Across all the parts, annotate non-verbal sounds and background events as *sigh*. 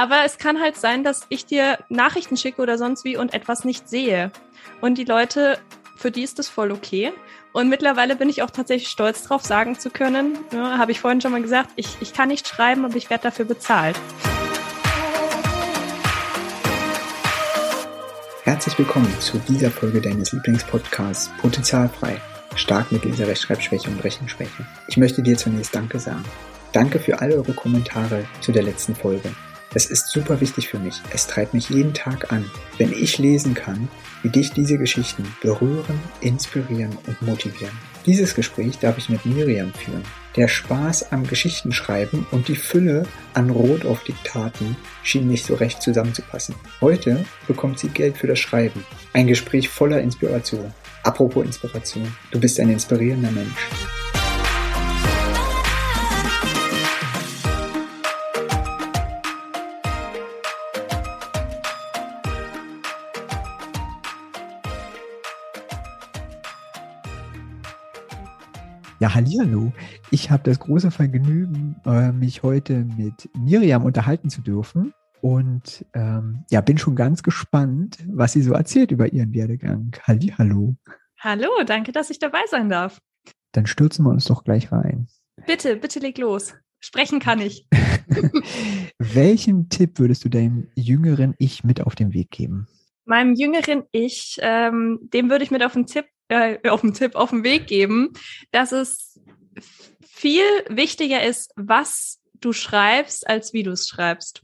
Aber es kann halt sein, dass ich dir Nachrichten schicke oder sonst wie und etwas nicht sehe. Und die Leute, für die ist das voll okay. Und mittlerweile bin ich auch tatsächlich stolz drauf, sagen zu können, ja, habe ich vorhin schon mal gesagt, ich, ich kann nicht schreiben, aber ich werde dafür bezahlt. Herzlich willkommen zu dieser Folge deines Lieblingspodcasts Potenzialfrei. Stark mit Leser Rechtschreibschwäche und Rechenschwäche. Ich möchte dir zunächst Danke sagen. Danke für alle eure Kommentare zu der letzten Folge. Es ist super wichtig für mich. Es treibt mich jeden Tag an, wenn ich lesen kann, wie dich diese Geschichten berühren, inspirieren und motivieren. Dieses Gespräch darf ich mit Miriam führen. Der Spaß am Geschichtenschreiben und die Fülle an Rot auf Diktaten schien nicht so recht zusammenzupassen. Heute bekommt sie Geld für das Schreiben. Ein Gespräch voller Inspiration. Apropos Inspiration, du bist ein inspirierender Mensch. Ja, hallihallo. Ich habe das große Vergnügen, äh, mich heute mit Miriam unterhalten zu dürfen. Und ähm, ja, bin schon ganz gespannt, was sie so erzählt über ihren Werdegang. Hallihallo. Hallo, danke, dass ich dabei sein darf. Dann stürzen wir uns doch gleich rein. Bitte, bitte leg los. Sprechen kann ich. *laughs* *laughs* Welchen Tipp würdest du deinem jüngeren Ich mit auf den Weg geben? Meinem jüngeren Ich, ähm, dem würde ich mit auf den Tipp äh, auf den Tipp auf den Weg geben, dass es viel wichtiger ist, was du schreibst, als wie du es schreibst.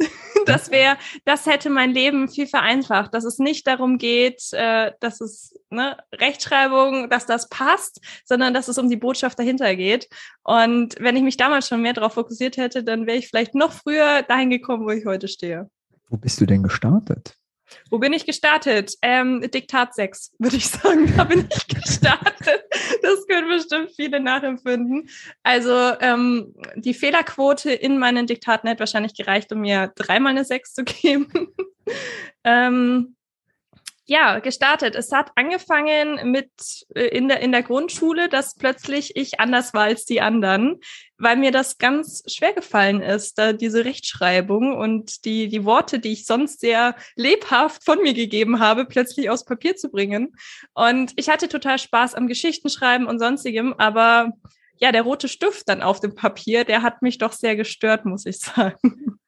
*laughs* Das wäre, das hätte mein Leben viel vereinfacht, dass es nicht darum geht, äh, dass es ne, Rechtschreibung, dass das passt, sondern dass es um die Botschaft dahinter geht. Und wenn ich mich damals schon mehr darauf fokussiert hätte, dann wäre ich vielleicht noch früher dahin gekommen, wo ich heute stehe. Wo bist du denn gestartet? Wo bin ich gestartet? Ähm, Diktat 6, würde ich sagen. Da bin ich *laughs* gestartet. Das können bestimmt viele nachempfinden. Also ähm, die Fehlerquote in meinen Diktaten hätte wahrscheinlich gereicht, um mir dreimal eine 6 zu geben. *laughs* ähm, ja, gestartet. Es hat angefangen mit äh, in der in der Grundschule, dass plötzlich ich anders war als die anderen, weil mir das ganz schwer gefallen ist, da diese Rechtschreibung und die die Worte, die ich sonst sehr lebhaft von mir gegeben habe, plötzlich aufs Papier zu bringen. Und ich hatte total Spaß am Geschichtenschreiben und sonstigem, aber ja, der rote Stift dann auf dem Papier, der hat mich doch sehr gestört, muss ich *laughs* sagen.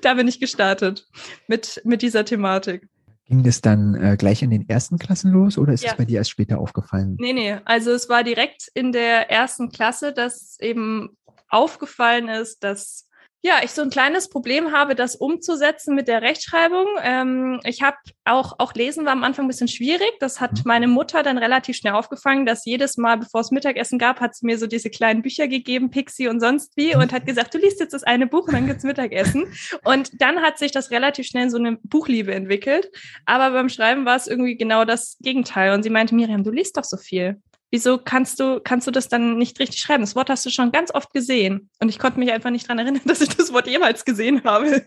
da bin ich gestartet mit mit dieser Thematik. Ging das dann äh, gleich in den ersten Klassen los oder ist es ja. bei dir erst später aufgefallen? Nee, nee. Also es war direkt in der ersten Klasse, dass eben aufgefallen ist, dass ja, ich so ein kleines Problem habe, das umzusetzen mit der Rechtschreibung. Ähm, ich habe auch, auch Lesen war am Anfang ein bisschen schwierig. Das hat mhm. meine Mutter dann relativ schnell aufgefangen, dass jedes Mal, bevor es Mittagessen gab, hat sie mir so diese kleinen Bücher gegeben, Pixie und sonst wie, und hat *laughs* gesagt, du liest jetzt das eine Buch und dann gibt's Mittagessen. Und dann hat sich das relativ schnell in so eine Buchliebe entwickelt. Aber beim Schreiben war es irgendwie genau das Gegenteil. Und sie meinte, Miriam, du liest doch so viel wieso kannst du, kannst du das dann nicht richtig schreiben? Das Wort hast du schon ganz oft gesehen. Und ich konnte mich einfach nicht dran erinnern, *laughs* dass ich das Wort jemals gesehen habe.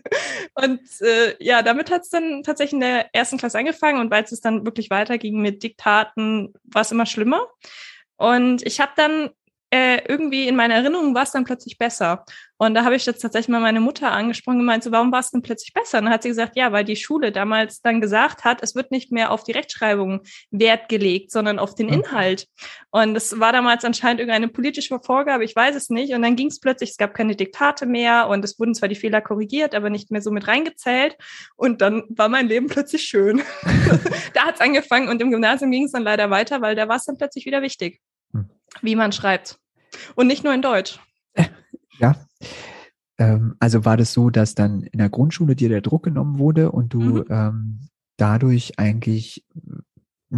Und äh, ja, damit hat es dann tatsächlich in der ersten Klasse angefangen und weil es dann wirklich weiterging mit Diktaten, war es immer schlimmer. Und ich habe dann äh, irgendwie in meiner Erinnerung war es dann plötzlich besser. Und da habe ich jetzt tatsächlich mal meine Mutter angesprochen und gemeint, so, warum war es denn plötzlich besser? Und dann hat sie gesagt, ja, weil die Schule damals dann gesagt hat, es wird nicht mehr auf die Rechtschreibung Wert gelegt, sondern auf den Inhalt. Und das war damals anscheinend irgendeine politische Vorgabe, ich weiß es nicht. Und dann ging es plötzlich, es gab keine Diktate mehr und es wurden zwar die Fehler korrigiert, aber nicht mehr so mit reingezählt. Und dann war mein Leben plötzlich schön. *laughs* da hat es angefangen und im Gymnasium ging es dann leider weiter, weil da war es dann plötzlich wieder wichtig, hm. wie man schreibt. Und nicht nur in Deutsch. Ja. Ähm, also war das so, dass dann in der Grundschule dir der Druck genommen wurde und du mhm. ähm, dadurch eigentlich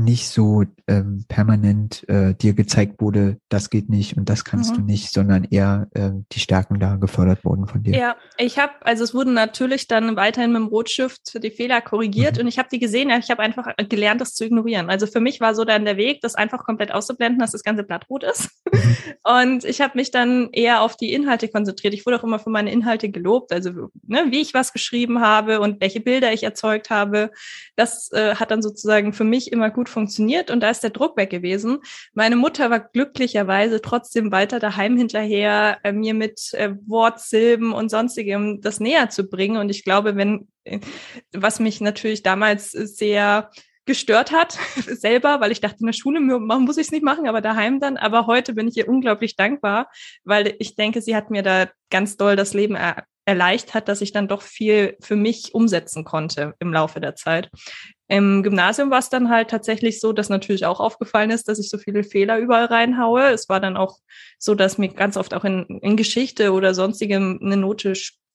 nicht so ähm, permanent äh, dir gezeigt wurde, das geht nicht und das kannst mhm. du nicht, sondern eher äh, die Stärken da gefördert wurden von dir. Ja, ich habe, also es wurden natürlich dann weiterhin mit dem Rotstift die Fehler korrigiert mhm. und ich habe die gesehen, ich habe einfach gelernt, das zu ignorieren. Also für mich war so dann der Weg, das einfach komplett auszublenden, dass das ganze Blatt rot ist. Mhm. *laughs* Und ich habe mich dann eher auf die Inhalte konzentriert. Ich wurde auch immer für meine Inhalte gelobt, also ne, wie ich was geschrieben habe und welche Bilder ich erzeugt habe. Das äh, hat dann sozusagen für mich immer gut gut funktioniert und da ist der Druck weg gewesen. Meine Mutter war glücklicherweise trotzdem weiter daheim hinterher, äh, mir mit äh, Wortsilben und sonstigem das näher zu bringen. Und ich glaube, wenn, äh, was mich natürlich damals sehr gestört hat, *laughs* selber, weil ich dachte, in der Schule muss ich es nicht machen, aber daheim dann. Aber heute bin ich ihr unglaublich dankbar, weil ich denke, sie hat mir da ganz doll das Leben er erleichtert, dass ich dann doch viel für mich umsetzen konnte im Laufe der Zeit. Im Gymnasium war es dann halt tatsächlich so, dass natürlich auch aufgefallen ist, dass ich so viele Fehler überall reinhaue. Es war dann auch so, dass mir ganz oft auch in, in Geschichte oder sonstigem eine Note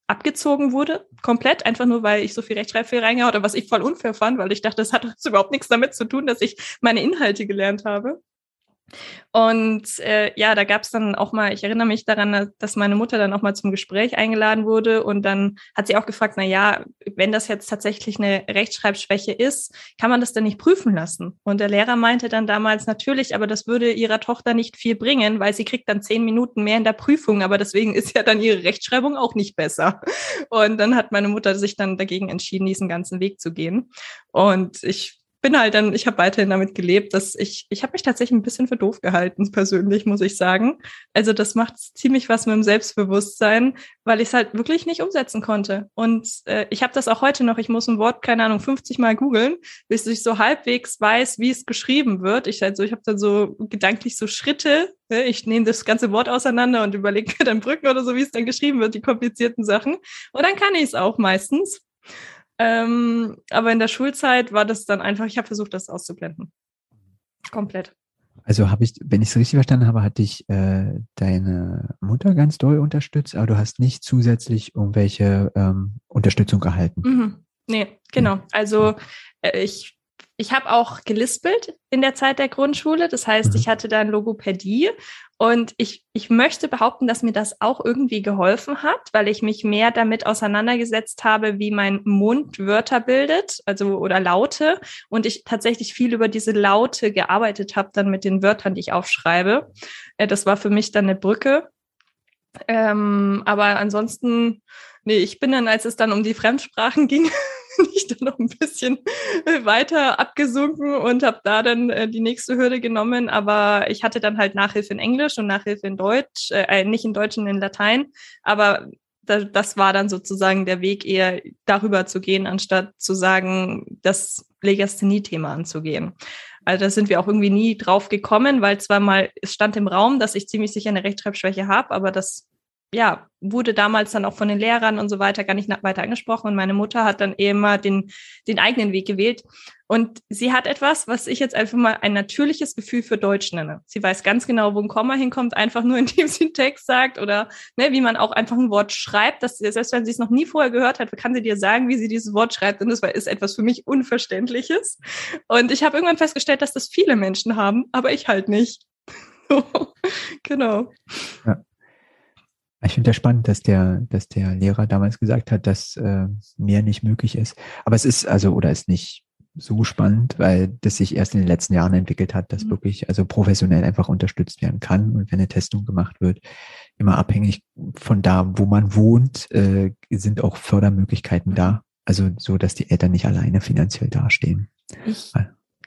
abgezogen wurde, komplett, einfach nur, weil ich so viel Rechtschreibfehler reingehauen oder was ich voll unfair fand, weil ich dachte, das hat überhaupt nichts damit zu tun, dass ich meine Inhalte gelernt habe. Und äh, ja, da gab es dann auch mal, ich erinnere mich daran, dass meine Mutter dann auch mal zum Gespräch eingeladen wurde und dann hat sie auch gefragt, na ja, wenn das jetzt tatsächlich eine Rechtschreibschwäche ist, kann man das denn nicht prüfen lassen? Und der Lehrer meinte dann damals natürlich, aber das würde ihrer Tochter nicht viel bringen, weil sie kriegt dann zehn Minuten mehr in der Prüfung, aber deswegen ist ja dann ihre Rechtschreibung auch nicht besser. Und dann hat meine Mutter sich dann dagegen entschieden, diesen ganzen Weg zu gehen. Und ich bin halt dann, ich habe weiterhin damit gelebt, dass ich, ich habe mich tatsächlich ein bisschen für doof gehalten, persönlich, muss ich sagen. Also das macht ziemlich was mit dem Selbstbewusstsein, weil ich es halt wirklich nicht umsetzen konnte. Und äh, ich habe das auch heute noch, ich muss ein Wort, keine Ahnung, 50 Mal googeln, bis ich so halbwegs weiß, wie es geschrieben wird. Ich halt so, ich habe dann so gedanklich so Schritte, ne? ich nehme das ganze Wort auseinander und überlege mir dann Brücken oder so, wie es dann geschrieben wird, die komplizierten Sachen. Und dann kann ich es auch meistens. Ähm, aber in der Schulzeit war das dann einfach, ich habe versucht, das auszublenden. Komplett. Also habe ich, wenn ich es richtig verstanden habe, hat dich äh, deine Mutter ganz doll unterstützt, aber du hast nicht zusätzlich irgendwelche ähm, Unterstützung erhalten. Mhm. Nee, genau. Also äh, ich ich habe auch gelispelt in der Zeit der Grundschule. Das heißt, ich mhm. hatte dann Logopädie und ich, ich möchte behaupten, dass mir das auch irgendwie geholfen hat, weil ich mich mehr damit auseinandergesetzt habe, wie mein Mund Wörter bildet, also oder Laute und ich tatsächlich viel über diese Laute gearbeitet habe, dann mit den Wörtern, die ich aufschreibe. Äh, das war für mich dann eine Brücke. Ähm, aber ansonsten, nee, ich bin dann, als es dann um die Fremdsprachen ging, *laughs* *laughs* bin ich dann noch ein bisschen äh, weiter abgesunken und habe da dann äh, die nächste Hürde genommen. Aber ich hatte dann halt Nachhilfe in Englisch und Nachhilfe in Deutsch, äh, äh nicht in Deutsch und in Latein. Aber da, das war dann sozusagen der Weg, eher darüber zu gehen, anstatt zu sagen, das Legasthenie-Thema anzugehen. Also da sind wir auch irgendwie nie drauf gekommen, weil zwar mal, es stand im Raum, dass ich ziemlich sicher eine Rechtschreibschwäche habe, aber das ja, wurde damals dann auch von den Lehrern und so weiter gar nicht weiter angesprochen. Und meine Mutter hat dann eben mal den, den eigenen Weg gewählt. Und sie hat etwas, was ich jetzt einfach mal ein natürliches Gefühl für Deutsch nenne. Sie weiß ganz genau, wo ein Komma hinkommt, einfach nur *laughs* indem sie einen Text sagt oder ne, wie man auch einfach ein Wort schreibt. Dass, selbst wenn sie es noch nie vorher gehört hat, kann sie dir sagen, wie sie dieses Wort schreibt. Und das ist etwas für mich Unverständliches. Und ich habe irgendwann festgestellt, dass das viele Menschen haben, aber ich halt nicht. *laughs* genau. Ja. Ich finde das spannend, dass der, dass der Lehrer damals gesagt hat, dass äh, mehr nicht möglich ist. Aber es ist also oder ist nicht so spannend, weil das sich erst in den letzten Jahren entwickelt hat, dass mhm. wirklich also professionell einfach unterstützt werden kann und wenn eine Testung gemacht wird, immer abhängig von da, wo man wohnt, äh, sind auch Fördermöglichkeiten da. Also so, dass die Eltern nicht alleine finanziell dastehen. Ich,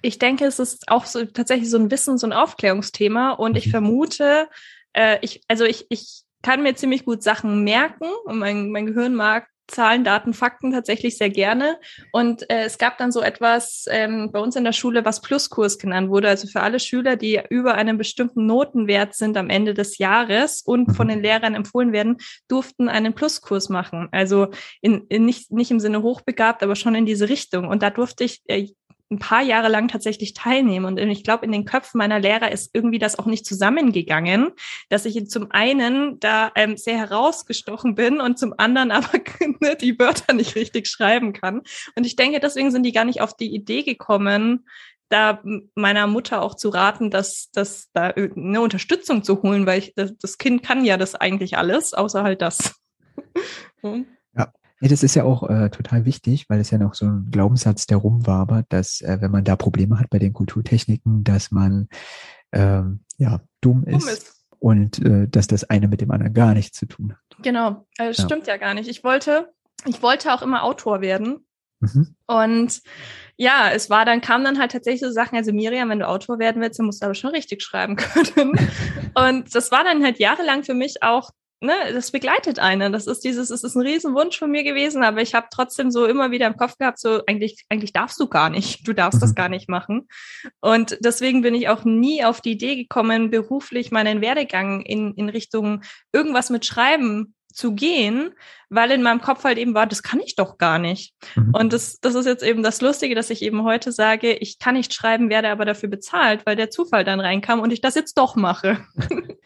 ich denke, es ist auch so tatsächlich so ein Wissen, so ein Aufklärungsthema und mhm. ich vermute, äh, ich, also ich, ich kann mir ziemlich gut Sachen merken und mein, mein Gehirn mag Zahlen, Daten, Fakten tatsächlich sehr gerne. Und äh, es gab dann so etwas ähm, bei uns in der Schule, was Pluskurs genannt wurde. Also für alle Schüler, die über einen bestimmten Notenwert sind am Ende des Jahres und von den Lehrern empfohlen werden, durften einen Pluskurs machen. Also in, in nicht, nicht im Sinne hochbegabt, aber schon in diese Richtung. Und da durfte ich äh, ein paar Jahre lang tatsächlich teilnehmen. Und ich glaube, in den Köpfen meiner Lehrer ist irgendwie das auch nicht zusammengegangen, dass ich zum einen da ähm, sehr herausgestochen bin und zum anderen *laughs* aber ne, die Wörter nicht richtig schreiben kann. Und ich denke, deswegen sind die gar nicht auf die Idee gekommen, da meiner Mutter auch zu raten, dass, dass da eine Unterstützung zu holen, weil ich, das, Kind kann ja das eigentlich alles, außer halt das. *laughs* hm. Nee, das ist ja auch äh, total wichtig, weil es ja noch so ein Glaubenssatz, der rumwabert, dass äh, wenn man da Probleme hat bei den Kulturtechniken, dass man ähm, ja dumm ist, dumm ist. und äh, dass das eine mit dem anderen gar nichts zu tun hat. Genau, also ja. stimmt ja gar nicht. Ich wollte, ich wollte auch immer Autor werden Mhm. Und ja, es war dann, kam dann halt tatsächlich so Sachen, also Miriam, wenn du Autor werden willst, dann musst du aber schon richtig schreiben *laughs* können. und das war dann halt jahrelang für mich auch ne, das begleitet einen. Das ist dieses, es ist ein Riesenwunsch von mir gewesen, aber ich habe trotzdem so immer wieder im Kopf gehabt, so eigentlich, eigentlich darfst du gar nicht, du darfst das mhm. gar nicht machen. Und deswegen bin ich auch nie auf die Idee gekommen, beruflich meinen Werdegang in, in Richtung irgendwas mit Schreiben zu gehen, weil in meinem Kopf halt eben war, das kann ich doch gar nicht. Mhm. Und das, das ist jetzt eben das Lustige, dass ich eben heute sage, ich kann nicht schreiben, werde aber dafür bezahlt, weil der Zufall dann reinkam und ich das jetzt doch mache. *laughs*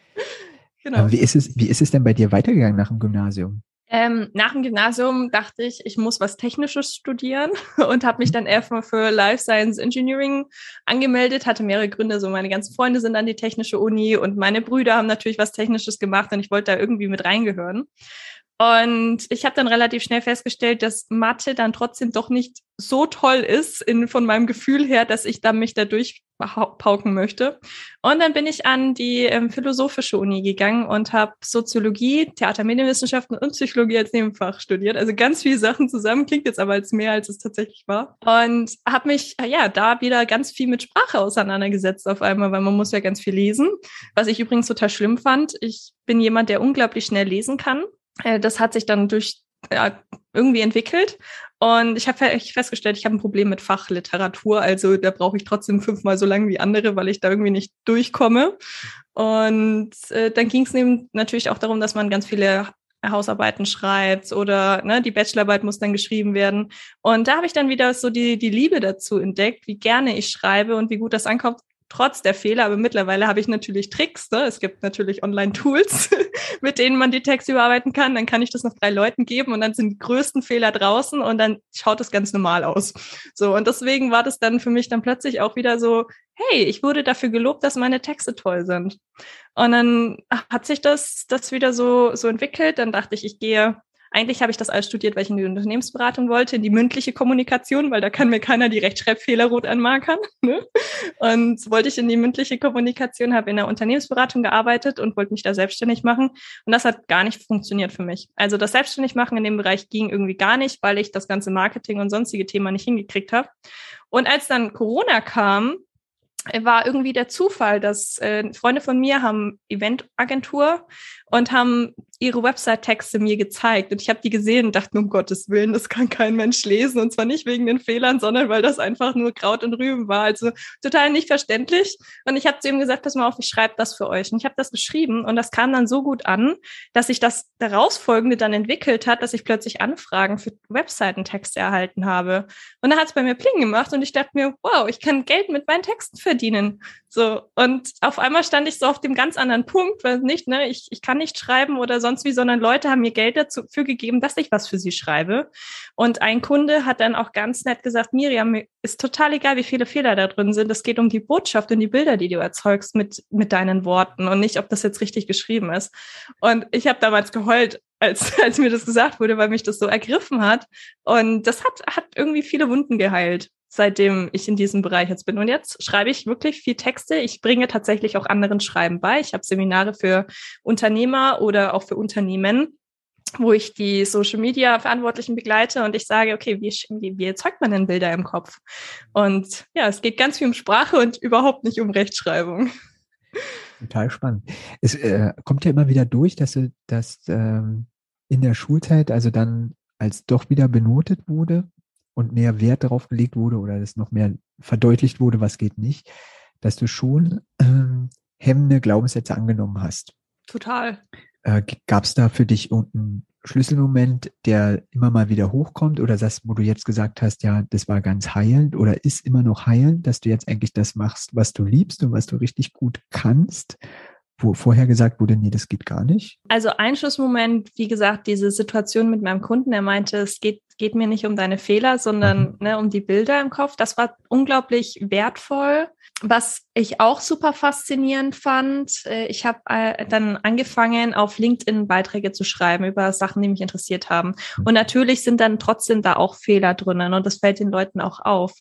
Genau. Wie ist, es, wie ist es denn bei dir weitergegangen nach dem Gymnasium? Ähm, nach dem Gymnasium dachte ich, ich muss was Technisches studieren *laughs* und habe mich mhm. dann erstmal für Life Science Engineering angemeldet, hatte mehrere Gründe. So meine ganzen Freunde sind an die technische Uni und meine Brüder haben natürlich was Technisches gemacht und ich wollte da irgendwie mit reingehören. Und ich habe dann relativ schnell festgestellt, dass Mathe dann trotzdem doch nicht so toll ist in, von meinem Gefühl her, dass ich da mich da durchpauken möchte. Und dann bin ich an die ähm, philosophische Uni gegangen und habe Soziologie, Theatermedienwissenschaften und Psychologie als Nebenfach studiert. Also ganz viele Sachen zusammen, klingt jetzt aber als mehr, als es tatsächlich war. Und habe mich ja da wieder ganz viel mit Sprache auseinandergesetzt auf einmal, weil man muss ja ganz viel lesen. Was ich übrigens total schlimm fand. Ich bin jemand, der unglaublich schnell lesen kann. Äh, das hat sich dann durch ja, irgendwie entwickelt. Und ich habe festgestellt, ich habe ein Problem mit Fachliteratur. Also da brauche ich trotzdem fünfmal so lange wie andere, weil ich da irgendwie nicht durchkomme. Und äh, dann ging es natürlich auch darum, dass man ganz viele Hausarbeiten schreibt oder ne, die Bachelorarbeit muss dann geschrieben werden. Und da habe ich dann wieder so die, die Liebe dazu entdeckt, wie gerne ich schreibe und wie gut das ankommt, trotz der Fehler. Aber mittlerweile habe ich natürlich Tricks. Ne? Es gibt natürlich Online-Tools, *laughs* mit denen man die Texte überarbeiten kann. Dann kann ich das noch drei Leuten geben und dann sind die größten Fehler draußen und dann schaut es ganz normal aus. So, und deswegen war das dann für mich dann plötzlich auch wieder so, hey, ich wurde dafür gelobt, dass meine Texte toll sind. Und dann hat sich das, das wieder so, so entwickelt. Dann dachte ich, ich gehe eigentlich habe ich das alles studiert, weil ich in die Unternehmensberatung wollte, in die mündliche Kommunikation, weil da kann mir keiner die Rechtschreibfehler rot anmarkern. *laughs* Ne? Und wollte ich in die mündliche Kommunikation, habe in der Unternehmensberatung gearbeitet und wollte mich da selbstständig machen. Und das hat gar nicht funktioniert für mich. Also das selbstständig machen in dem Bereich ging irgendwie gar nicht, weil ich das ganze Marketing und sonstige Thema nicht hingekriegt habe. Und als dann Corona kam, war irgendwie der Zufall, dass äh, Freunde von mir haben Eventagentur und haben ihre Website-Texte mir gezeigt. Und ich habe die gesehen und dachte, um Gottes Willen, das kann kein Mensch lesen. Und zwar nicht wegen den Fehlern, sondern weil das einfach nur Kraut und Rüben war. Also total nicht verständlich. Und ich habe zu ihm gesagt, pass mal auf, ich schreibe das für euch. Und ich habe das geschrieben und das kam dann so gut an, dass sich das daraus folgende dann entwickelt hat, dass ich plötzlich Anfragen für Webseitentexte erhalten habe. Und da hat es bei mir Pling gemacht und ich dachte mir, wow, ich kann Geld mit meinen Texten verdienen. So. Und auf einmal stand ich so auf dem ganz anderen Punkt, weil nicht, ne, ich, ich kann nicht schreiben oder sonst wie, sondern Leute haben mir Geld dafür gegeben, dass ich was für sie schreibe. Und ein Kunde hat dann auch ganz nett gesagt, Miriam, mir ist total egal, wie viele Fehler da drin sind. Es geht um die Botschaft und die Bilder, die du erzeugst mit, mit deinen Worten und nicht, ob das jetzt richtig geschrieben ist. Und ich habe damals geheult, als, *laughs* als mir das gesagt wurde, weil mich das so ergriffen hat. Und das hat, hat irgendwie viele Wunden geheilt seitdem ich in diesem Bereich jetzt bin. Und jetzt schreibe ich wirklich viel Texte. Ich bringe tatsächlich auch anderen Schreiben bei. Ich habe Seminare für Unternehmer oder auch für Unternehmen wo ich die Social Media Verantwortlichen begleite und ich sage, okay, wie, wie, wie erzeugt man denn Bilder im Kopf? Und ja, es geht ganz viel um Sprache und überhaupt nicht um Rechtschreibung. Total spannend. Es äh, kommt ja immer wieder durch, dass du ähm, in der Schulzeit, also dann als doch wieder benotet wurde, und mehr Wert darauf gelegt wurde oder es noch mehr verdeutlicht wurde, was geht nicht, dass du schon ähm, hemmende Glaubenssätze angenommen hast. Total. Äh, Gab es da für dich irgendeinen Schlüsselmoment, der immer mal wieder hochkommt oder das, wo du jetzt gesagt hast, ja, das war ganz heilend oder ist immer noch heilend, dass du jetzt eigentlich das machst, was du liebst und was du richtig gut kannst wo vorher gesagt wurde, nee, das geht gar nicht? Also Einschlussmoment, wie gesagt, diese Situation mit meinem Kunden, er meinte, es geht, geht mir nicht um deine Fehler, sondern mhm. ne, um die Bilder im Kopf. Das war unglaublich wertvoll. Was ich auch super faszinierend fand, äh, ich habe äh, dann angefangen, auf LinkedIn Beiträge zu schreiben über Sachen, die mich interessiert haben. Mhm. Und natürlich sind dann trotzdem da auch Fehler drinnen und das fällt den Leuten auch auf.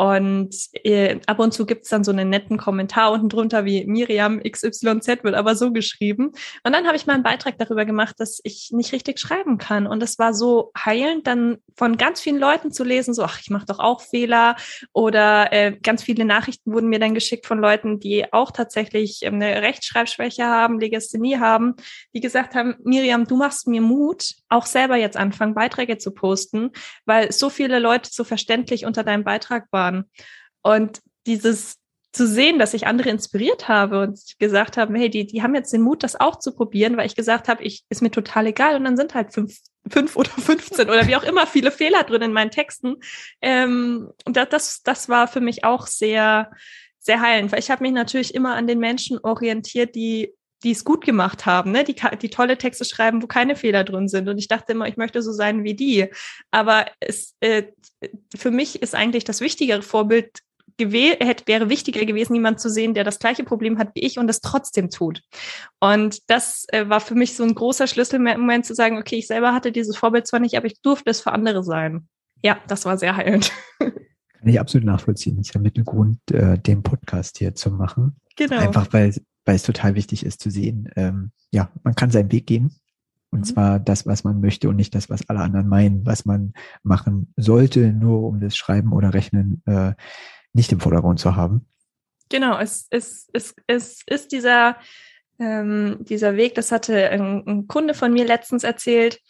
Und äh, ab und zu gibt's dann so einen netten Kommentar unten drunter wie Miriam XYZ wird aber so geschrieben. Und dann habe ich mal einen Beitrag darüber gemacht, dass ich nicht richtig schreiben kann. Und es war so heilend, dann von ganz vielen Leuten zu lesen, so, ach, ich mache doch auch Fehler. Oder äh, ganz viele Nachrichten wurden mir dann geschickt von Leuten, die auch tatsächlich ähm, eine Rechtschreibschwäche haben, Legasthenie haben, die gesagt haben, Miriam, du machst mir Mut, auch selber jetzt anfangen, Beiträge zu posten, weil so viele Leute so verständlich unter deinem Beitrag waren. Und dieses zu sehen, dass ich andere inspiriert habe und gesagt haben, hey, die, die haben jetzt den Mut, das auch zu probieren, weil ich gesagt habe, ich ist mir total egal und dann sind halt fünf, fünf oder *laughs* 15 oder wie auch immer viele Fehler drin in meinen Texten. Ähm, und das, das war für mich auch sehr, sehr heilend, weil ich habe mich natürlich immer an den Menschen orientiert, die die es gut gemacht haben, ne? die, die tolle Texte schreiben, wo keine Fehler drin sind. Und ich dachte immer, ich möchte so sein wie die. Aber es, äh, für mich ist eigentlich das wichtigere Vorbild hätte, wäre wichtiger gewesen, jemand zu sehen, der das gleiche Problem hat wie ich und es trotzdem tut. Und das äh, war für mich so ein großer Schlüsselmoment zu sagen, okay, ich selber hatte dieses Vorbild zwar nicht, aber ich durfte es für andere sein. Ja, das war sehr heilend. Kann ich absolut nachvollziehen. Das ist ja Mittelgrund, äh, den Podcast hier zu machen. Genau. Einfach weil, weil es total wichtig ist zu sehen, ähm, ja, man kann seinen Weg gehen. Und mhm. zwar das, was man möchte und nicht das, was alle anderen meinen, was man machen sollte, nur um das Schreiben oder Rechnen äh, nicht im Vordergrund zu haben. Genau, es, es, es, es ist dieser, ähm, dieser Weg, das hatte ein, ein, Kunde von mir letztens erzählt.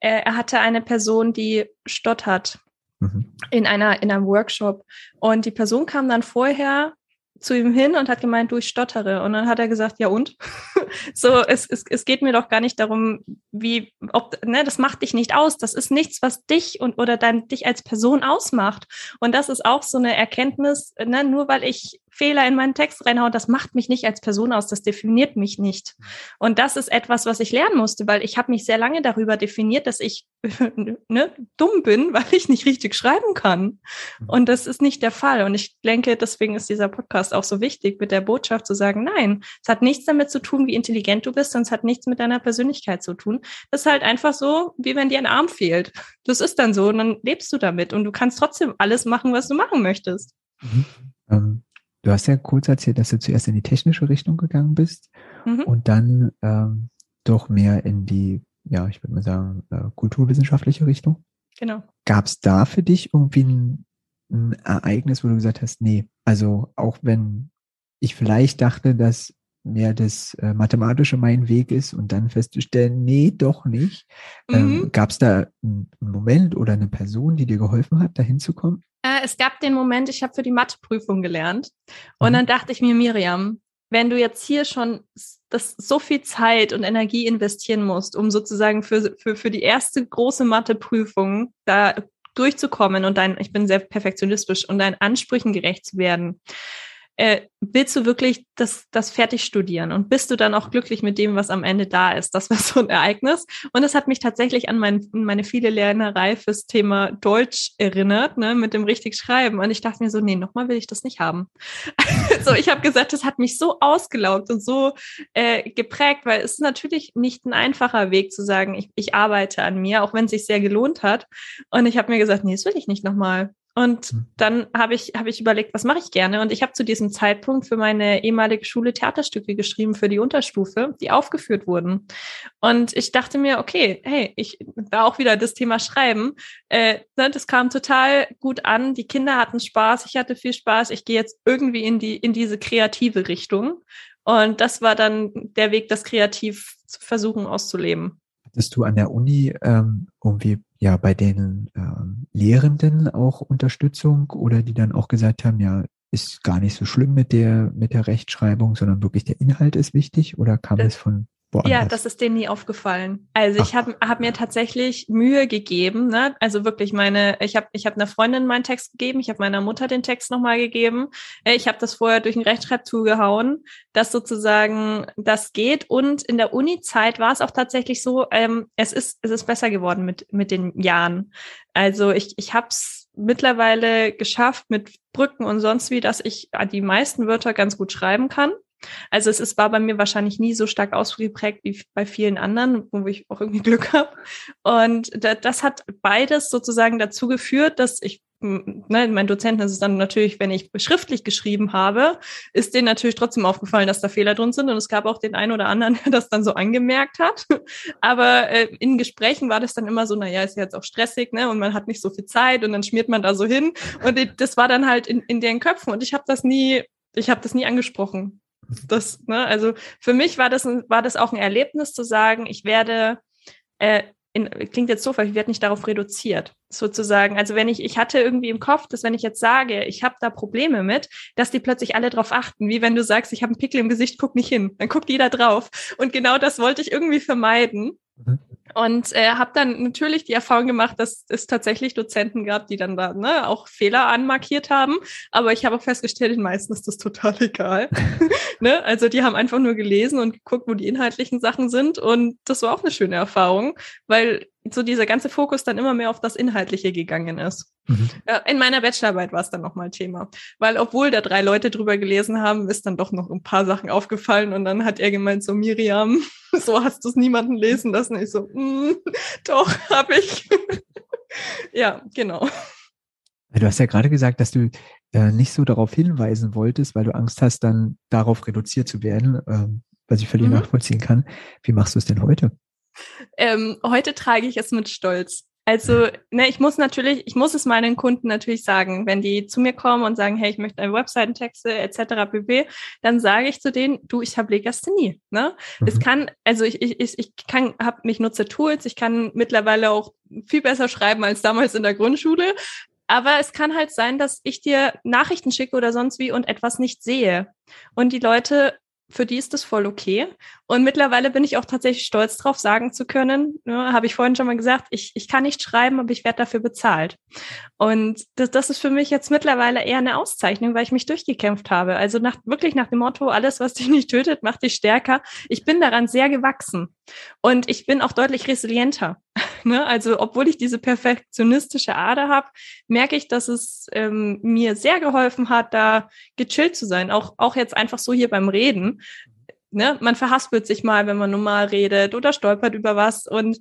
Er, er hatte eine Person, die stottert mhm. in, einer, in einem Workshop. Und die Person kam dann vorher zu ihm hin und hat gemeint, du, ich stottere. Und dann hat er gesagt, ja und? *laughs* so, es, es, es geht mir doch gar nicht darum, wie, ob, ne, das macht dich nicht aus. Das ist nichts, was dich und oder dein, dich als Person ausmacht. Und das ist auch so eine Erkenntnis, ne, nur weil ich Fehler in meinen Text reinhauen, das macht mich nicht als Person aus, das definiert mich nicht. Und das ist etwas, was ich lernen musste, weil ich habe mich sehr lange darüber definiert, dass ich *laughs* ne, dumm bin, weil ich nicht richtig schreiben kann. Und das ist nicht der Fall. Und ich denke, deswegen ist dieser Podcast auch so wichtig, mit der Botschaft zu sagen, nein, es hat nichts damit zu tun, wie intelligent du bist, und es hat nichts mit deiner Persönlichkeit zu tun. Das ist halt einfach so, wie wenn dir ein Arm fehlt. Das ist dann so und dann lebst du damit und du kannst trotzdem alles machen, was du machen möchtest. Mhm. Ähm, Du hast ja kurz erzählt, dass du zuerst in die technische Richtung gegangen bist mhm. und dann ähm, doch mehr in die, ja, ich würde mal sagen, äh, kulturwissenschaftliche Richtung. Genau. Gab es da für dich irgendwie ein, ein Ereignis, wo du gesagt hast, nee, also auch wenn ich vielleicht dachte, dass mehr das äh, Mathematische mein Weg ist und dann festzustellen, nee, doch nicht. Ähm, mhm. Ähm, Gab es da einen Moment oder eine Person, die dir geholfen hat, da hinzukommen? Äh, es gab den Moment, ich habe für die Matheprüfung gelernt und mhm. dann dachte ich mir, Miriam, wenn du jetzt hier schon das so viel Zeit und Energie investieren musst, um sozusagen für, für, für die erste große Matheprüfung da durchzukommen und dein, ich bin sehr perfektionistisch und deinen Ansprüchen gerecht zu werden, äh, willst du wirklich das, das fertig studieren und bist du dann auch glücklich mit dem, was am Ende da ist? Das war *laughs* so ein Ereignis. Und es hat mich tatsächlich an mein, meine viele Lernerei fürs Thema Deutsch erinnert, ne, mit dem richtig Schreiben. Und ich dachte mir so, nee, nochmal will ich das nicht haben. *laughs* so, ich habe gesagt, das hat mich so ausgelaugt und so äh, geprägt, weil es ist natürlich nicht ein einfacher Weg zu sagen, ich, ich arbeite an mir, auch wenn es sich sehr gelohnt hat. Und ich habe mir gesagt, nee, das will ich nicht nochmal. Und hm. dann habe ich, hab ich überlegt, was mache ich gerne? Und ich habe zu diesem Zeitpunkt für meine ehemalige Schule Theaterstücke geschrieben für die Unterstufe, die aufgeführt wurden. Und ich dachte mir, okay, hey, ich da auch wieder das Thema Schreiben. Äh, ne, das kam total gut an. Die Kinder hatten Spaß, ich hatte viel Spaß. Ich gehe jetzt irgendwie in die in diese kreative Richtung. Und das war dann der Weg, das kreativ zu versuchen auszuleben. Hattest du an der Uni ähm, irgendwie ja bei den ähm, Lehrenden auch Unterstützung oder die dann auch gesagt haben, ja, ist gar nicht so schlimm mit der mit der Rechtschreibung, sondern wirklich der Inhalt ist wichtig oder kam das, es von woanders? Ja, das ist denen nie aufgefallen. Also Ach. ich habe hab mir tatsächlich Mühe gegeben, ne? Also wirklich meine, ich habe ich habe einer Freundin meinen Text gegeben, ich habe meiner Mutter den Text nochmal gegeben. Äh, ich habe das vorher durch ein Rechtschreibtool gehauen, dass sozusagen das geht. Und in der Uni-Zeit war es auch tatsächlich so, ähm, es ist es ist besser geworden mit mit den Jahren. Also ich ich habe es mittlerweile geschafft mit Brücken und sonst wie, dass ich die meisten Wörter ganz gut schreiben kann. Also es ist, war bei mir wahrscheinlich nie so stark ausgeprägt wie bei vielen anderen, wo ich auch irgendwie Glück habe. Und das hat beides sozusagen dazu geführt, dass ich ne, mein Dozenten ist es dann natürlich, wenn ich schriftlich geschrieben habe, ist denen natürlich trotzdem aufgefallen, dass da Fehler drin sind. Und es gab auch den einen oder anderen, *laughs* der das dann so angemerkt hat. Aber äh, in Gesprächen war das dann immer so, naja, ist jetzt auch stressig, ne? Und man hat nicht so viel Zeit und dann schmiert man da so hin. Und das war dann halt in, in deren Köpfen. Und ich habe das nie, ich habe das nie angesprochen. Das, ne, also für mich war das, war das auch ein Erlebnis zu sagen, ich werde äh, in, klingt jetzt so, weil ich werde nicht darauf reduziert, sozusagen. Also wenn ich, ich hatte irgendwie im Kopf, dass wenn ich jetzt sage, ich habe da Probleme mit, dass die plötzlich alle drauf achten, wie wenn du sagst, ich habe einen Pickel im Gesicht, guck nicht hin, dann guckt jeder drauf. Und genau das wollte ich irgendwie vermeiden. Mhm. Und äh, habe dann natürlich die Erfahrung gemacht, dass es tatsächlich Dozenten gab, die dann da ne, auch Fehler anmarkiert haben. Aber ich habe auch festgestellt, den meisten ist das total egal. *laughs* ne? Also die haben einfach nur gelesen und geguckt, wo die inhaltlichen Sachen sind. Und das war auch eine schöne Erfahrung, weil so dieser ganze Fokus dann immer mehr auf das Inhaltliche gegangen ist. Mhm. In meiner Bachelorarbeit war es dann nochmal Thema, weil obwohl da drei Leute drüber gelesen haben, ist dann doch noch ein paar Sachen aufgefallen und dann hat er gemeint, so Miriam, *laughs* so hast du es niemanden lesen lassen. Ich so, mm, *laughs* doch, habe ich. *laughs* ja, genau. Du hast ja gerade gesagt, dass du äh, nicht so darauf hinweisen wolltest, weil du Angst hast, dann darauf reduziert zu werden, ähm, was ich völlig mhm. nachvollziehen kann. Wie machst du es denn heute? Ähm, heute trage ich es mit Stolz. Also, ne, ich muss natürlich, ich muss es meinen Kunden natürlich sagen, wenn die zu mir kommen und sagen, hey, ich möchte eine Webseitentexte etc. pp, dann sage ich zu denen, du, ich habe Legasthenie. Ne? Mhm. Es kann, also ich, ich, ich kann, hab, ich nutze Tools, ich kann mittlerweile auch viel besser schreiben als damals in der Grundschule. Aber es kann halt sein, dass ich dir Nachrichten schicke oder sonst wie und etwas nicht sehe. Und die Leute für die ist das voll okay. Und mittlerweile bin ich auch tatsächlich stolz drauf, sagen zu können, ne, habe ich vorhin schon mal gesagt, ich, ich kann nicht schreiben, aber ich werde dafür bezahlt. Und das, das ist für mich jetzt mittlerweile eher eine Auszeichnung, weil ich mich durchgekämpft habe. Also nach, wirklich nach dem Motto, alles, was dich *laughs* nicht tötet, macht dich stärker. Ich bin daran sehr gewachsen. Und ich bin auch deutlich resilienter. *laughs* ne? Also obwohl ich diese perfektionistische Ader habe, merke ich, dass es ähm, mir sehr geholfen hat, da gechillt zu sein. Auch, auch jetzt einfach so hier beim Reden. Ne? Man verhaspelt sich mal, wenn man normal redet oder stolpert über was. Und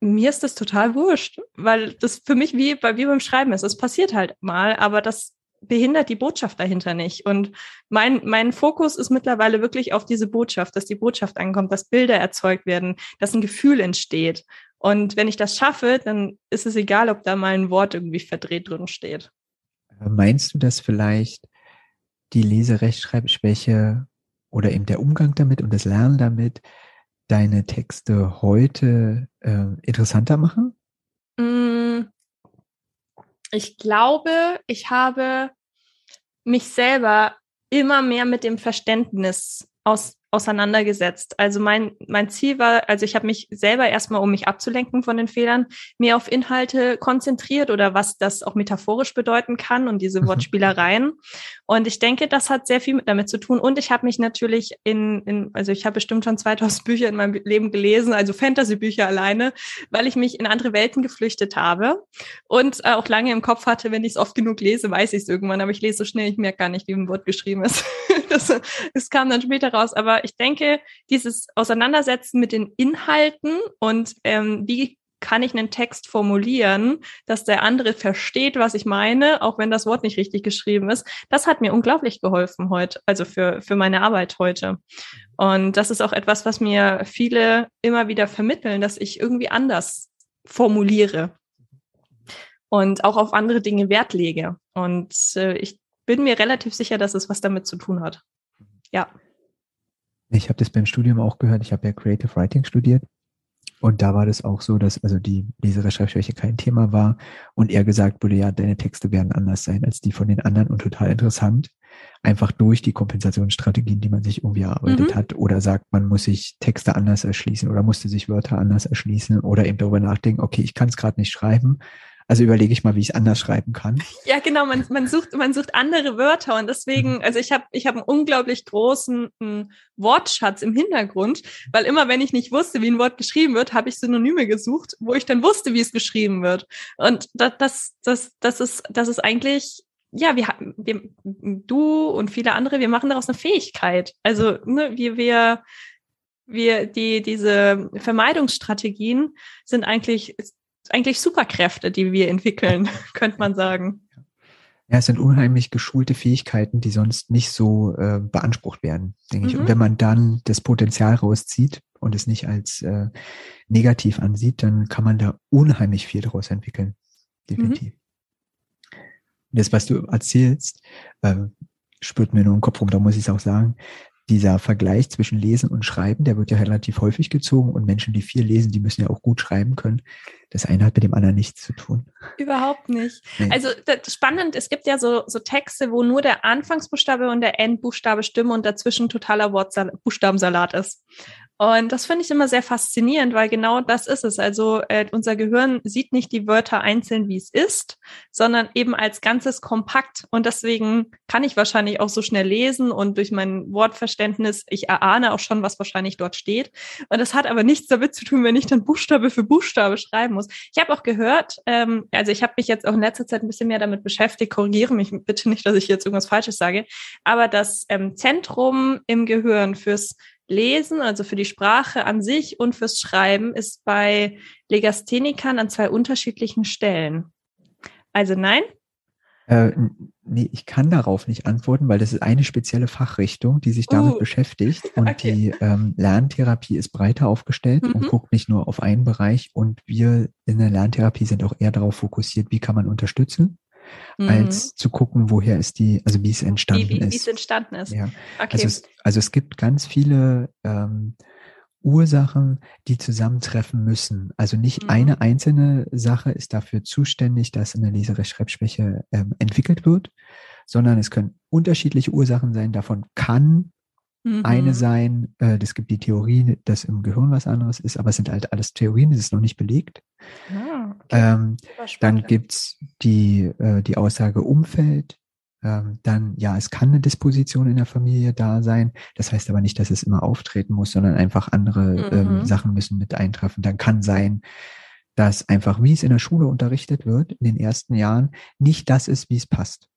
mir ist das total wurscht, weil das für mich wie, wie beim Schreiben ist. Es passiert halt mal, aber das behindert die Botschaft dahinter nicht. Und mein, mein Fokus ist mittlerweile wirklich auf diese Botschaft, dass die Botschaft ankommt, dass Bilder erzeugt werden, dass ein Gefühl entsteht. Und wenn ich das schaffe, dann ist es egal, ob da mal ein Wort irgendwie verdreht drin steht. Meinst du, dass vielleicht die Leserechtschreibschwäche oder eben der Umgang damit und das Lernen damit deine Texte heute äh, interessanter machen? Mm, ich glaube, ich habe mich selber immer mehr mit dem Verständnis aus auseinandergesetzt. Also mein, mein Ziel war, also ich habe mich selber erstmal, um mich abzulenken von den Fehlern, mehr auf Inhalte konzentriert oder was das auch metaphorisch bedeuten kann und diese mhm. Wortspielereien. Und ich denke, das hat sehr viel damit zu tun. Und ich habe mich natürlich in, in also ich habe bestimmt schon 2000 *laughs* Bücher in meinem Leben gelesen, also Fantasy-Bücher alleine, weil ich mich in andere Welten geflüchtet habe und äh, auch lange im Kopf hatte, wenn ich es oft genug lese, weiß ich es irgendwann, aber ich lese so schnell, ich merke gar nicht, wie ein Wort geschrieben ist. *laughs* *laughs* das, das kam dann später raus, aber ich denke, dieses Auseinandersetzen mit den Inhalten und ähm, wie kann ich einen Text formulieren, dass der andere versteht, was ich meine, auch wenn das Wort nicht richtig geschrieben ist. Das hat mir unglaublich geholfen heute, also für, für meine Arbeit heute. Und das ist auch etwas, was mir viele immer wieder vermitteln, dass ich irgendwie anders formuliere und auch auf andere Dinge Wert lege. Und äh, ich bin mir relativ sicher, dass es was damit zu tun hat. Ja. Ich habe das beim Studium auch gehört. Ich habe ja Creative Writing studiert. Und da war das auch so, dass also die Leserechtschreibschwäche kein Thema war und er gesagt wurde, ja, deine Texte werden anders sein als die von den anderen und total interessant. Einfach durch die Kompensationsstrategien, die man sich irgendwie erarbeitet mhm. hat oder sagt, man muss sich Texte anders erschließen oder musste sich Wörter anders erschließen oder eben darüber nachdenken, okay, ich kann es gerade nicht schreiben, also überlege ich mal, wie ich es anders schreiben kann. Ja, genau. Man, man sucht, man sucht andere Wörter und deswegen, mhm. also ich habe, ich habe einen unglaublich großen einen Wortschatz im Hintergrund, weil immer, wenn ich nicht wusste, wie ein Wort geschrieben wird, habe ich Synonyme gesucht, wo ich dann wusste, wie es geschrieben wird. Und das, das, das, das ist, das ist eigentlich ja, wir, wir, du und viele andere, wir machen daraus eine Fähigkeit. Also, ne, wir, wir, wir, die, diese Vermeidungsstrategien sind eigentlich eigentlich Superkräfte, die wir entwickeln, *laughs* könnte man sagen. Ja, es sind unheimlich geschulte Fähigkeiten, die sonst nicht so äh, beansprucht werden, denke mhm. ich. Und mhm. wenn man dann das Potenzial rauszieht und es nicht als äh, negativ ansieht, dann kann man da unheimlich viel daraus entwickeln. Definitiv. Mhm. Das, was du erzählst, äh, spürt mir nur im Kopf rum, da muss ich es auch sagen, dieser Vergleich zwischen Lesen und Schreiben, der wird ja relativ häufig gezogen und Menschen, die viel lesen, die müssen ja auch gut schreiben können. Das eine hat mit dem anderen nichts zu tun. Überhaupt nicht. Nee. Also spannend, es gibt ja so, so Texte, wo nur der Anfangsbuchstabe und der Endbuchstabe stimmen und dazwischen totaler Wortsalat, Buchstabensalat ist. Und das finde ich immer sehr faszinierend, weil genau das ist es. Also äh, unser Gehirn sieht nicht die Wörter einzeln, wie es ist, sondern eben als ganzes kompakt. Und deswegen kann ich wahrscheinlich auch so schnell lesen und durch mein Wortverständnis, ich erahne auch schon, was wahrscheinlich dort steht. Und das hat aber nichts damit zu tun, wenn ich dann Buchstabe für Buchstabe schreiben muss. Ich habe auch gehört, ähm, also ich habe mich jetzt auch in letzter Zeit ein bisschen mehr damit beschäftigt, korrigiere mich bitte nicht, dass ich jetzt irgendwas Falsches sage, aber das ähm, Zentrum im Gehirn fürs Lesen, also für die Sprache an sich und fürs Schreiben, ist bei Legasthenikern an zwei unterschiedlichen Stellen. Also nein? Äh, nee, ich kann darauf nicht antworten, weil das ist eine spezielle Fachrichtung, die sich damit uh, beschäftigt. *laughs* Und okay. die ähm, Lerntherapie ist breiter aufgestellt mhm. und guckt nicht nur auf einen Bereich. Und wir in der Lerntherapie sind auch eher darauf fokussiert, wie kann man unterstützen mhm. als zu gucken, woher ist die, also wie es entstanden wie, wie, ist. Wie es entstanden ist. Ja. Okay. Also, es, also es gibt ganz viele ähm, Ursachen, die zusammentreffen müssen. Also nicht mhm. eine einzelne Sache ist dafür zuständig, dass eine Leserechtschreibschwäche ähm, entwickelt wird, sondern es können unterschiedliche Ursachen sein. Davon kann mhm. eine sein, äh, das gibt die Theorie, dass im Gehirn was anderes ist, aber es sind halt alles Theorien, das ist noch nicht belegt. Ah, okay. ähm, dann gibt's die, äh, die Aussage Umfeld, ähm, dann ja, es kann eine Disposition in der Familie da sein. Das heißt aber nicht, dass es immer auftreten muss, sondern einfach andere ähm, mhm. ähm, Sachen müssen mit eintreffen. Dann kann sein, dass einfach, wie es in der Schule unterrichtet wird, in den ersten Jahren, nicht das ist, wie es passt.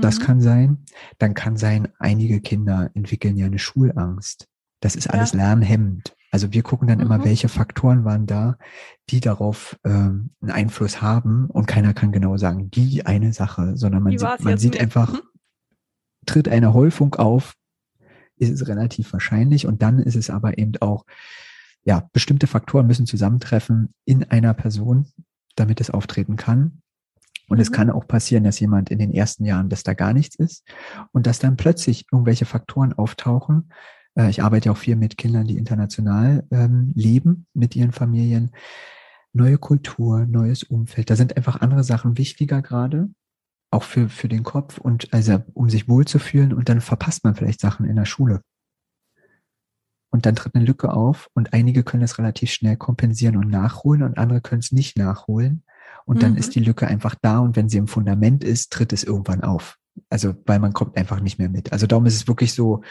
Das mhm. kann sein. Dann kann sein, einige Kinder entwickeln ja eine Schulangst. Das ist alles ja. lernhemmend. Also wir gucken dann mhm. immer, welche Faktoren waren da, die darauf ähm, einen Einfluss haben. Und keiner kann genau sagen, die eine Sache, sondern man, sieht, man sieht einfach, mhm. tritt eine Häufung auf, ist es relativ wahrscheinlich. Und dann ist es aber eben auch, ja, bestimmte Faktoren müssen zusammentreffen in einer Person, damit es auftreten kann. Und mhm. es kann auch passieren, dass jemand in den ersten Jahren, dass da gar nichts ist und dass dann plötzlich irgendwelche Faktoren auftauchen. Äh, ich arbeite auch viel mit Kindern, die international ähm, leben, mit ihren Familien. Neue Kultur, neues Umfeld. Da sind einfach andere Sachen wichtiger gerade, auch für, für den Kopf und also um sich wohlzufühlen und dann verpasst man vielleicht Sachen in der Schule. Und dann tritt eine Lücke auf und einige können es relativ schnell kompensieren und nachholen und andere können es nicht nachholen. Und dann mhm. ist die Lücke einfach da und wenn sie im Fundament ist, tritt es irgendwann auf. Also, weil man kommt einfach nicht mehr mit. Also darum ist es wirklich so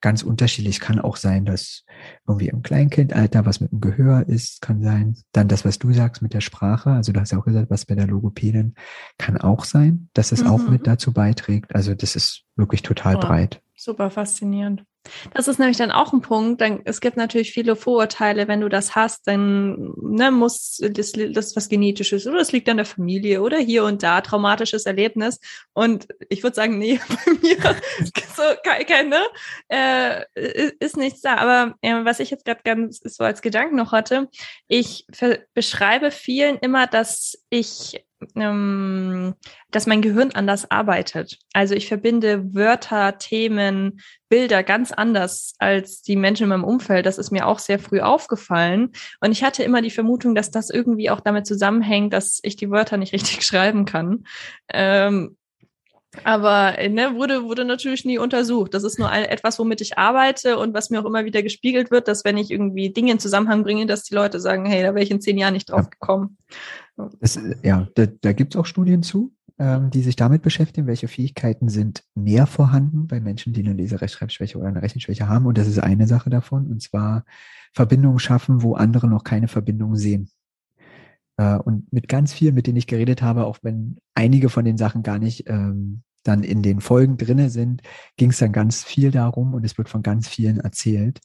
ganz unterschiedlich. Kann auch sein, dass irgendwie im Kleinkindalter was mit dem Gehör ist, kann sein. Dann das, was du sagst mit der Sprache, also du hast ja auch gesagt, was bei der Logopädin, kann auch sein, dass es mhm. auch mit dazu beiträgt. Also das ist wirklich total oh, breit. Super faszinierend. Das ist nämlich dann auch ein Punkt. Dann, es gibt natürlich viele Vorurteile. Wenn du das hast, dann ne, muss das, das was Genetisches oder es liegt an der Familie oder hier und da traumatisches Erlebnis. Und ich würde sagen, nee, *laughs* bei mir so keine äh, ist nichts da. Aber äh, was ich jetzt gerade ganz so als Gedanken noch hatte, ich beschreibe vielen immer, dass ich ähm, dass mein Gehirn anders arbeitet. Also ich verbinde Wörter, Themen, Bilder ganz anders als die Menschen in meinem Umfeld. Das ist mir auch sehr früh aufgefallen. Und ich hatte immer die Vermutung, dass das irgendwie auch damit zusammenhängt, dass ich die Wörter nicht *laughs* richtig schreiben kann. Ähm, aber ne, wurde, wurde natürlich nie untersucht. Das ist nur ein, etwas, womit ich arbeite und was mir auch immer wieder gespiegelt wird, dass wenn ich irgendwie Dinge in Zusammenhang bringe, dass die Leute sagen, hey, da wäre ich in zehn Jahren nicht drauf gekommen. Das, ja, da, da gibt es auch Studien zu, ähm, die sich damit beschäftigen, welche Fähigkeiten sind mehr vorhanden bei Menschen, die eine Leserechtschreibschwäche oder eine Rechenschwäche haben. Und das ist eine Sache davon, und zwar Verbindungen schaffen, wo andere noch keine Verbindungen sehen. Äh, und mit ganz vielen, mit denen ich geredet habe, auch wenn einige von den Sachen gar nicht ähm, dann in den Folgen drinne sind, ging es dann ganz viel darum und es wird von ganz vielen erzählt,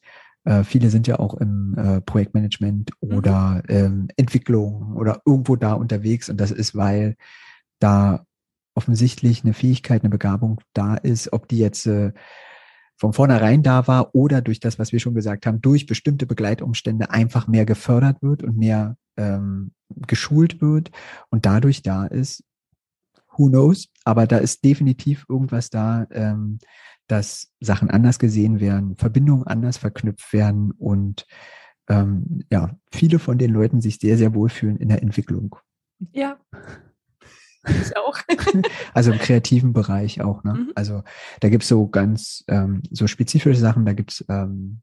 äh, viele sind ja auch im äh, Projektmanagement mhm. oder mhm. ähm, Entwicklung oder irgendwo da unterwegs und das ist, weil da offensichtlich eine Fähigkeit, eine Begabung da ist, ob die jetzt äh, von vornherein da war oder durch das, was wir schon gesagt haben, durch bestimmte Begleitumstände einfach mehr gefördert wird und mehr ähm, geschult wird und dadurch da ist, who knows, aber da ist definitiv irgendwas da, ähm, dass Sachen anders gesehen werden, Verbindungen anders verknüpft werden und ähm, ja, viele von den Leuten sich sehr, sehr wohlfühlen in der Entwicklung. Ja. Ich auch. *laughs* also im kreativen Bereich auch, ne? Mhm. Also da gibt's so ganz ähm, so spezifische Sachen, da gibt's ähm,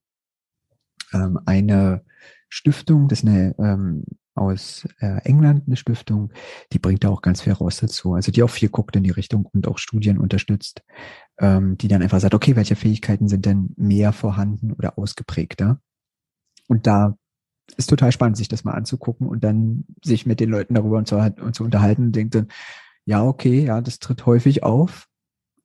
ähm, eine Stiftung, das ist eine ähm, aus äh, England eine Stiftung, die bringt da auch ganz viel raus dazu. Also die auch viel guckt in die Richtung und auch Studien unterstützt, ähm, die dann einfach sagt, okay, welche Fähigkeiten sind denn mehr vorhanden oder ausgeprägter? Und da ist total spannend, sich das mal anzugucken und dann sich mit den Leuten darüber und zu, und zu unterhalten und denkt dann, ja, okay, ja, das tritt häufig auf,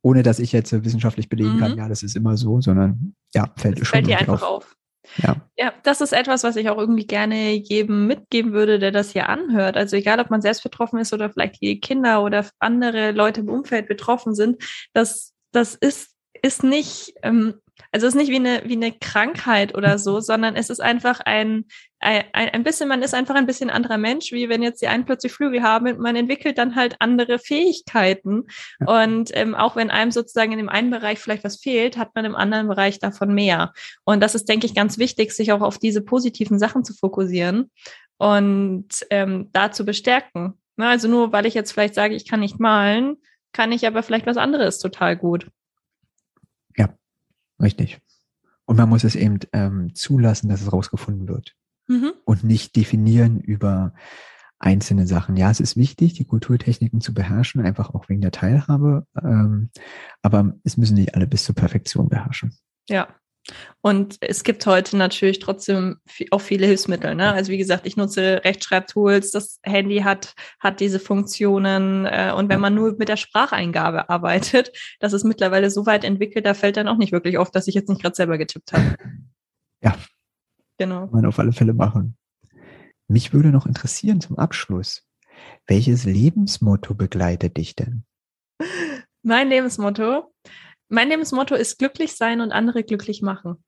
ohne dass ich jetzt wissenschaftlich belegen mhm. kann, ja, das ist immer so, sondern ja, fällt das schon fällt dir einfach auf. auf. Ja. ja, das ist etwas, was ich auch irgendwie gerne jedem mitgeben würde, der das hier anhört. Also egal, ob man selbst betroffen ist oder vielleicht die Kinder oder andere Leute im Umfeld betroffen sind, das, das ist, ist nicht, ähm, also es ist nicht wie eine, wie eine Krankheit oder so, sondern es ist einfach ein, ein, ein bisschen, man ist einfach ein bisschen anderer Mensch, wie wenn jetzt die einen plötzlich Flügel haben, man entwickelt dann halt andere Fähigkeiten. Und ähm, auch wenn einem sozusagen in dem einen Bereich vielleicht was fehlt, hat man im anderen Bereich davon mehr. Und das ist, denke ich, ganz wichtig, sich auch auf diese positiven Sachen zu fokussieren und ähm, da zu bestärken. Na, also nur weil ich jetzt vielleicht sage, ich kann nicht malen, kann ich aber vielleicht was anderes total gut. Richtig. Und man muss es eben ähm, zulassen, dass es rausgefunden wird. Mhm. Und nicht definieren über einzelne Sachen. Ja, es ist wichtig, die Kulturtechniken zu beherrschen, einfach auch wegen der Teilhabe. Ähm, aber es müssen nicht alle bis zur Perfektion beherrschen. Ja, und es gibt heute natürlich trotzdem auch viele Hilfsmittel. Ne? Also wie gesagt, ich nutze Rechtschreibtools, das Handy hat, hat diese Funktionen. Äh, und wenn man nur mit der Spracheingabe arbeitet, das ist mittlerweile so weit entwickelt, da fällt dann auch nicht wirklich auf, dass ich jetzt nicht gerade selber getippt habe. *laughs* Ja. Genau. Kann man auf alle Fälle machen. Mich würde noch interessieren zum Abschluss, welches Lebensmotto begleitet dich denn? Mein Lebensmotto mein Lebensmotto ist glücklich sein und andere glücklich machen.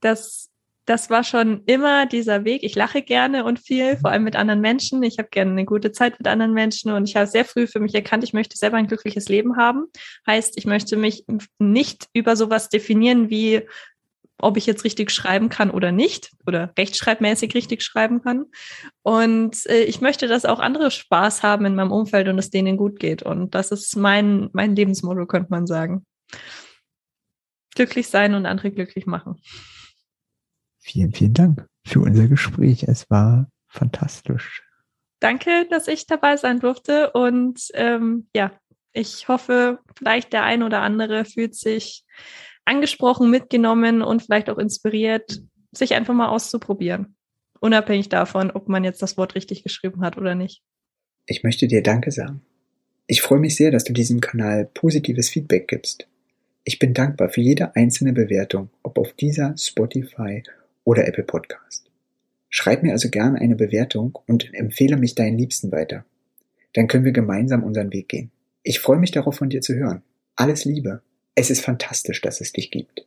Das, das war schon immer dieser Weg. Ich lache gerne und viel, vor allem mit anderen Menschen. Ich habe gerne eine gute Zeit mit anderen Menschen und ich habe sehr früh für mich erkannt, ich möchte selber ein glückliches Leben haben. Heißt, ich möchte mich nicht über sowas definieren wie ob ich jetzt richtig schreiben kann oder nicht oder rechtschreibmäßig richtig schreiben kann. Und äh, ich möchte, dass auch andere Spaß haben in meinem Umfeld und es denen gut geht. Und das ist mein, mein Lebensmotto, könnte man sagen glücklich sein und andere glücklich machen. Vielen, vielen Dank für unser Gespräch. Es war fantastisch. Danke, dass ich dabei sein durfte und ähm, ja, ich hoffe, vielleicht der ein oder andere fühlt sich angesprochen, mitgenommen und vielleicht auch inspiriert, sich einfach mal auszuprobieren. Unabhängig davon, ob man jetzt das Wort richtig geschrieben hat oder nicht. Ich möchte dir Danke sagen. Ich freue mich sehr, dass du diesem Kanal positives Feedback gibst. Ich bin dankbar für jede einzelne Bewertung, ob auf dieser, Spotify oder Apple Podcast. Schreib mir also gerne eine Bewertung und empfehle mich deinen Liebsten weiter. Dann können wir gemeinsam unseren Weg gehen. Ich freue mich darauf, von dir zu hören. Alles Liebe. Es ist fantastisch, dass es dich gibt.